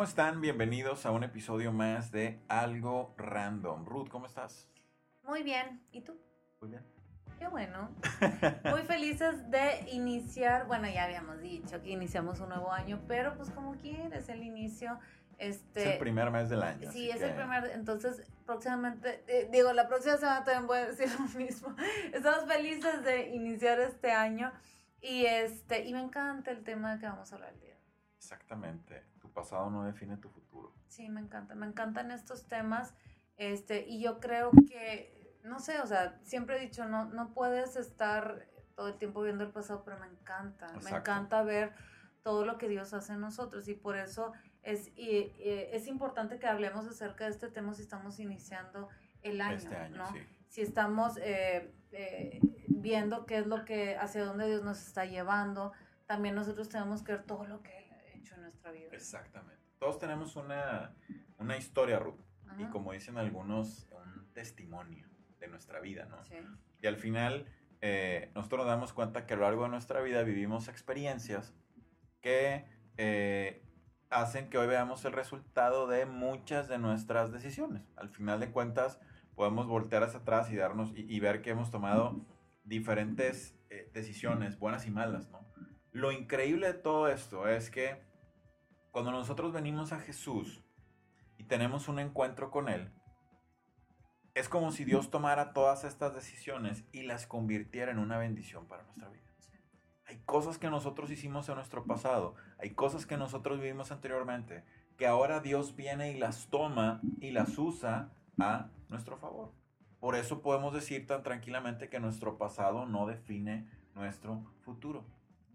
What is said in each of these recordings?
¿cómo están? Bienvenidos a un episodio más de Algo Random. Ruth, ¿cómo estás? Muy bien. ¿Y tú? Muy bien. Qué bueno. Muy felices de iniciar. Bueno, ya habíamos dicho que iniciamos un nuevo año, pero pues como quieres, el inicio. Este, es el primer mes del año. Sí, es el primer. Entonces, próximamente, eh, digo, la próxima semana también voy a decir lo mismo. Estamos felices de iniciar este año y este y me encanta el tema que vamos a hablar el día. Exactamente pasado no define tu futuro. Sí, me encanta, me encantan estos temas, este, y yo creo que, no sé, o sea, siempre he dicho, no, no puedes estar todo el tiempo viendo el pasado, pero me encanta, me encanta ver todo lo que Dios hace en nosotros, y por eso es, y, es importante que hablemos acerca de este tema si estamos iniciando el año, este año ¿no? Si estamos eh, eh, viendo qué es lo que, hacia dónde Dios nos está llevando, también nosotros tenemos que ver todo lo que Exactamente. Todos tenemos una, una historia, Ruth. Y como dicen algunos, un testimonio de nuestra vida, ¿no? Sí. Y al final, eh, nosotros nos damos cuenta que a lo largo de nuestra vida vivimos experiencias que eh, hacen que hoy veamos el resultado de muchas de nuestras decisiones. Al final de cuentas, podemos voltear hacia atrás y darnos y, ver que hemos tomado diferentes eh, decisiones, buenas y malas, ¿no? Lo increíble de todo esto es que cuando nosotros venimos a Jesús y tenemos un encuentro con Él, es como si Dios tomara todas estas decisiones y las convirtiera en una bendición para nuestra vida. Hay cosas que nosotros hicimos en nuestro pasado, hay cosas que nosotros vivimos anteriormente, que ahora Dios viene y las toma y las usa a nuestro favor. Por eso podemos decir tan tranquilamente que nuestro pasado no define nuestro futuro.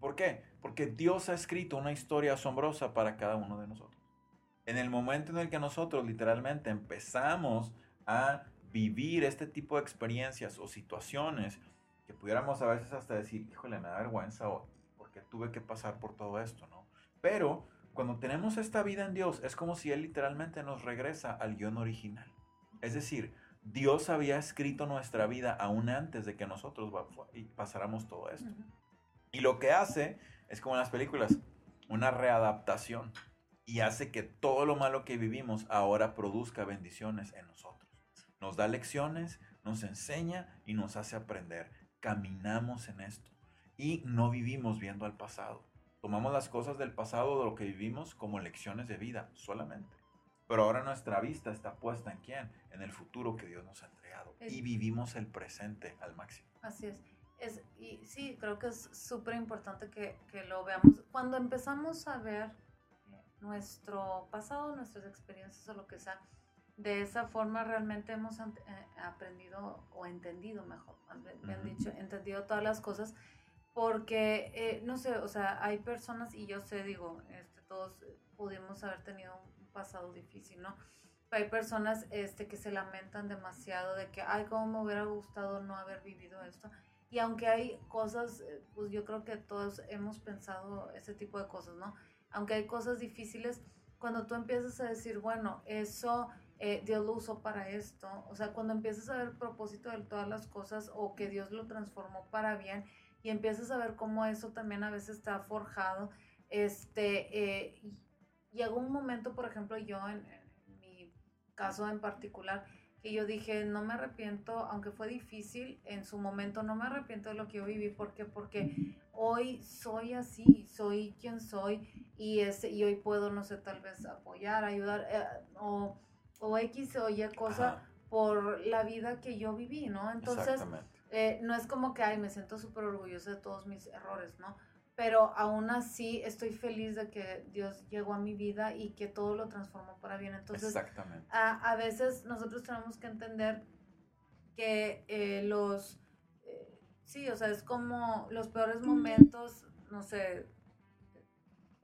¿Por qué? Porque Dios ha escrito una historia asombrosa para cada uno de nosotros. En el momento en el que nosotros literalmente empezamos a vivir este tipo de experiencias o situaciones que pudiéramos a veces hasta decir, híjole, me da vergüenza o porque tuve que pasar por todo esto, ¿no? Pero cuando tenemos esta vida en Dios, es como si Él literalmente nos regresa al guion original. Es decir, Dios había escrito nuestra vida aún antes de que nosotros pasáramos todo esto. Y lo que hace es como en las películas, una readaptación y hace que todo lo malo que vivimos ahora produzca bendiciones en nosotros. Nos da lecciones, nos enseña y nos hace aprender. Caminamos en esto y no vivimos viendo al pasado. Tomamos las cosas del pasado, de lo que vivimos, como lecciones de vida solamente. Pero ahora nuestra vista está puesta en quién? En el futuro que Dios nos ha entregado. Y vivimos el presente al máximo. Así es. Es, y sí, creo que es súper importante que, que, lo veamos. Cuando empezamos a ver nuestro pasado, nuestras experiencias o lo que sea, de esa forma realmente hemos eh, aprendido o entendido mejor, me han dicho, entendido todas las cosas, porque, eh, no sé, o sea, hay personas, y yo sé, digo, este, todos pudimos haber tenido un pasado difícil, ¿no? hay personas este, que se lamentan demasiado de que, ay, cómo me hubiera gustado no haber vivido esto. Y aunque hay cosas, eh, pues yo creo que todos hemos pensado ese tipo de cosas, ¿no? Aunque hay cosas difíciles, cuando tú empiezas a decir, bueno, eso eh, Dios lo usó para esto, o sea, cuando empiezas a ver el propósito de todas las cosas o que Dios lo transformó para bien y empiezas a ver cómo eso también a veces está forjado, este, eh, llegó un momento, por ejemplo, yo en mi caso en particular, y yo dije, no me arrepiento, aunque fue difícil en su momento, no me arrepiento de lo que yo viví. ¿Por qué? Porque hoy soy así, soy quien soy y, ese, y hoy puedo, no sé, tal vez apoyar, ayudar eh, o, o, X o Y cosa por la vida que yo viví, ¿no? Entonces, eh, no es como que, ay, me siento súper orgulloso de todos mis errores, ¿no? Pero aún así estoy feliz de que Dios llegó a mi vida y que todo lo transformó para bien. Entonces, Exactamente. A, a veces nosotros tenemos que entender que eh, los, eh, sí, o sea, es como los peores momentos, no sé,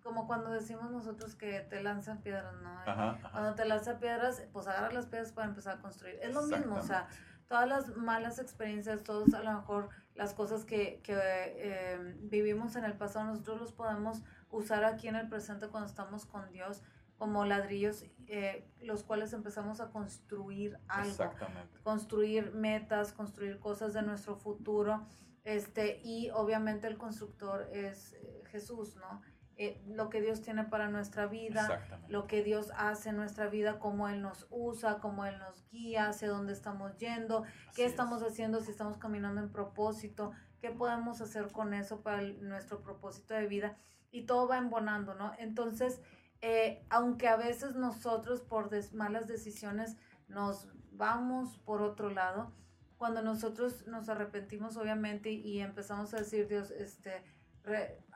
como cuando decimos nosotros que te lanzan piedras, ¿no? Cuando te lanzan piedras, pues agarra las piedras para empezar a construir. Es lo mismo, o sea, todas las malas experiencias, todas a lo mejor las cosas que, que eh, vivimos en el pasado, nosotros los podemos usar aquí en el presente cuando estamos con Dios como ladrillos, eh, los cuales empezamos a construir algo. Exactamente. Construir metas, construir cosas de nuestro futuro. Este, y obviamente el constructor es eh, Jesús, ¿no? Eh, lo que Dios tiene para nuestra vida, lo que Dios hace en nuestra vida, cómo Él nos usa, cómo Él nos guía, hacia dónde estamos yendo, qué estamos haciendo, si estamos caminando en propósito, qué podemos hacer con eso para nuestro propósito de vida. Y todo va embonando, ¿no? Entonces, eh, aunque a veces nosotros por malas decisiones nos vamos por otro lado, cuando nosotros nos arrepentimos obviamente y empezamos a decir, Dios, este,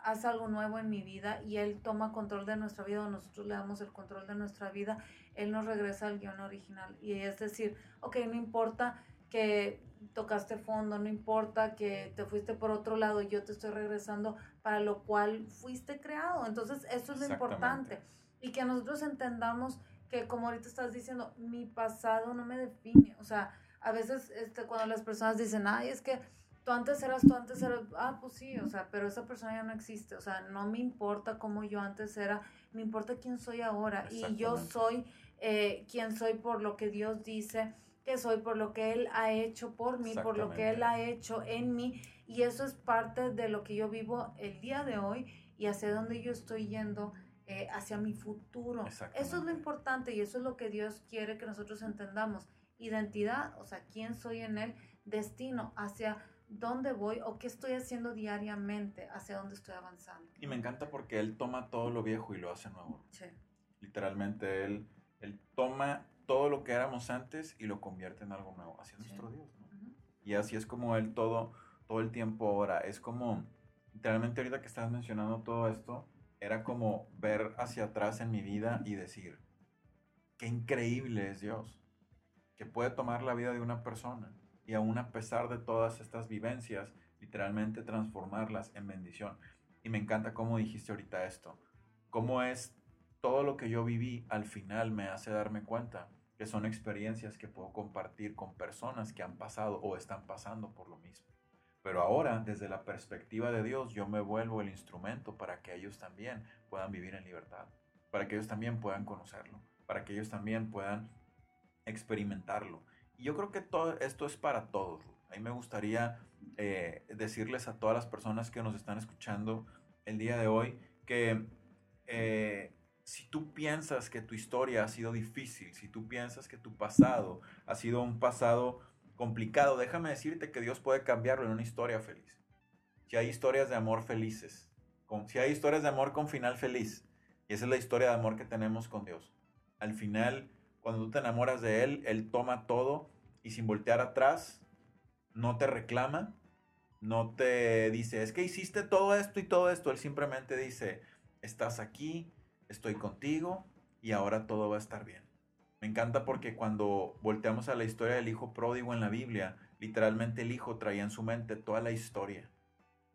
haz algo nuevo en mi vida y Él toma control de nuestra vida o nosotros le damos el control de nuestra vida, Él nos regresa al guion original. Y es decir, ok, no importa que tocaste fondo, no importa que te fuiste por otro lado, yo te estoy regresando para lo cual fuiste creado. Entonces, eso es lo importante y que nosotros entendamos que como ahorita estás diciendo, mi pasado no me define, o sea, a veces este, cuando las personas dicen, ay, es que tú antes eras, tú antes eras, ah, pues sí, o sea, pero esa persona ya no existe, o sea, no me importa cómo yo antes era, me importa quién soy ahora. Y yo soy eh, quien soy por lo que Dios dice que soy, por lo que Él ha hecho por mí, por lo que Él ha hecho en mí. Y eso es parte de lo que yo vivo el día de hoy y hacia dónde yo estoy yendo eh, hacia mi futuro. Eso es lo importante y eso es lo que Dios quiere que nosotros entendamos. Identidad, o sea, quién soy en Él, destino, hacia dónde voy o qué estoy haciendo diariamente, hacia dónde estoy avanzando. Y me encanta porque Él toma todo lo viejo y lo hace nuevo. Sí. Literalmente Él, él toma todo lo que éramos antes y lo convierte en algo nuevo, así es nuestro Dios. Y así es como Él todo, todo el tiempo ahora. Es como, literalmente ahorita que estás mencionando todo esto, era como ver hacia atrás en mi vida y decir, qué increíble es Dios, que puede tomar la vida de una persona y aún a pesar de todas estas vivencias, literalmente transformarlas en bendición. Y me encanta cómo dijiste ahorita esto, cómo es todo lo que yo viví al final me hace darme cuenta que son experiencias que puedo compartir con personas que han pasado o están pasando por lo mismo. Pero ahora, desde la perspectiva de Dios, yo me vuelvo el instrumento para que ellos también puedan vivir en libertad, para que ellos también puedan conocerlo, para que ellos también puedan experimentarlo. Y yo creo que todo esto es para todos. A mí me gustaría eh, decirles a todas las personas que nos están escuchando el día de hoy que eh, si tú piensas que tu historia ha sido difícil, si tú piensas que tu pasado ha sido un pasado complicado, déjame decirte que Dios puede cambiarlo en una historia feliz. Si hay historias de amor felices, si hay historias de amor con final feliz, y esa es la historia de amor que tenemos con Dios. Al final, cuando tú te enamoras de Él, Él toma todo y sin voltear atrás, no te reclama, no te dice, es que hiciste todo esto y todo esto. Él simplemente dice, estás aquí, estoy contigo y ahora todo va a estar bien. Me encanta porque cuando volteamos a la historia del hijo pródigo en la Biblia, literalmente el hijo traía en su mente toda la historia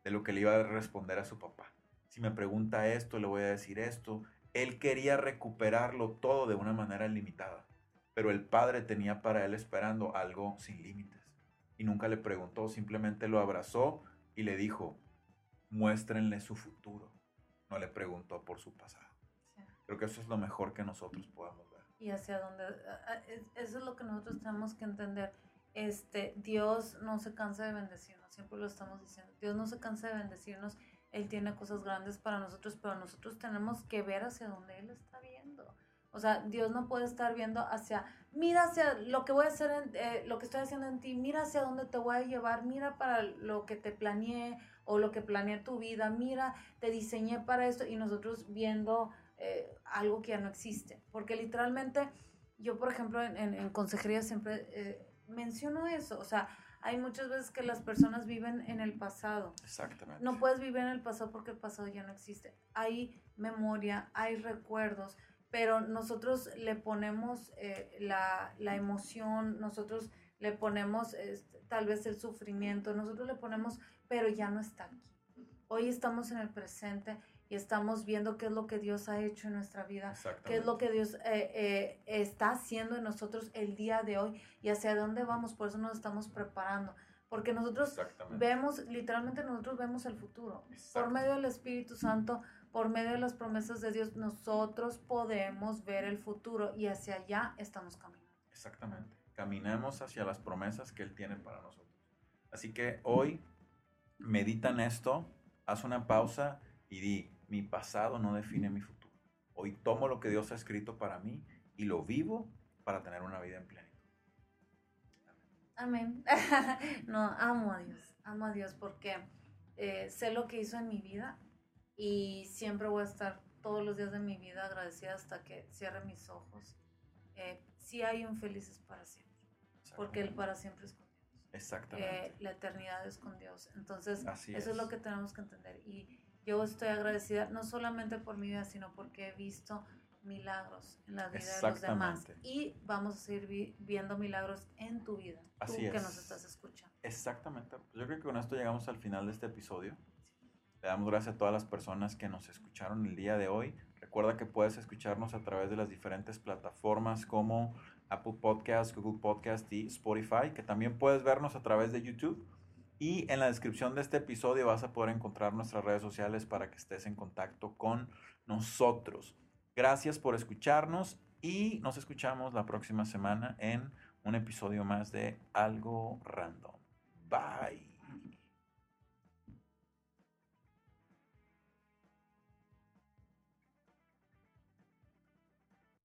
de lo que le iba a responder a su papá. Si me pregunta esto, le voy a decir esto. Él quería recuperarlo todo de una manera limitada, pero el padre tenía para él esperando algo sin límites. Y nunca le preguntó, simplemente lo abrazó y le dijo, muéstrenle su futuro. No le preguntó por su pasado. Creo que eso es lo mejor que nosotros podamos y hacia dónde. Eso es lo que nosotros tenemos que entender. Este, Dios no se cansa de bendecirnos, siempre lo estamos diciendo. Dios no se cansa de bendecirnos, Él tiene cosas grandes para nosotros, pero nosotros tenemos que ver hacia dónde Él está viendo. O sea, Dios no puede estar viendo hacia, mira hacia lo que voy a hacer, en, eh, lo que estoy haciendo en ti, mira hacia dónde te voy a llevar, mira para lo que te planeé o lo que planeé tu vida, mira, te diseñé para esto y nosotros viendo eh, algo que ya no existe. Porque literalmente yo, por ejemplo, en, consejería siempre eh, menciono eso. O sea, hay muchas veces que las personas viven en el pasado. Exactamente. No puedes vivir en el pasado porque el pasado ya no existe. Hay memoria, hay recuerdos, pero nosotros le ponemos eh, la, la, emoción, nosotros le ponemos este, tal vez el sufrimiento, nosotros le ponemos, pero ya no está aquí. Hoy estamos en el presente y estamos viendo qué es lo que Dios ha hecho en nuestra vida, qué es lo que Dios eh, eh, está haciendo en nosotros el día de hoy y hacia dónde vamos. Por eso nos estamos preparando. Porque nosotros vemos, literalmente nosotros vemos el futuro. Por medio del Espíritu Santo, por medio de las promesas de Dios, nosotros podemos ver el futuro y hacia allá estamos caminando. Exactamente. Caminamos hacia las promesas que Él tiene para nosotros. Así que hoy medita en esto, haz una pausa y di, mi pasado no define mi futuro. Hoy tomo lo que Dios ha escrito para mí y lo vivo para tener una vida en plenitud. Amén. no, amo a Dios, amo a Dios porque eh, sé lo que hizo en mi vida y siempre voy a estar todos los días de mi vida agradecida hasta que cierre mis ojos. Eh, si hay un felices para siempre, porque el para siempre es con Dios. Exactamente. Eh, la eternidad es con Dios. Entonces, eso es. lo que tenemos que entender. Y yo estoy agradecida no solamente por mi vida, sino porque he visto milagros en la vida de los demás. Y vamos a seguir viendo milagros en tu vida, Así tú que nos estás escuchando. Exactamente. Yo creo que con esto llegamos al final de este episodio. Le damos gracias a todas las personas que nos escucharon el día de hoy. Recuerda que puedes escucharnos a través de las diferentes plataformas como Apple Podcast, Google Podcast y Spotify, que también puedes vernos a través de YouTube. Y en la descripción de este episodio vas a poder encontrar nuestras redes sociales para que estés en contacto con nosotros. Gracias por escucharnos y nos escuchamos la próxima semana en un episodio más de Algo Random. Bye.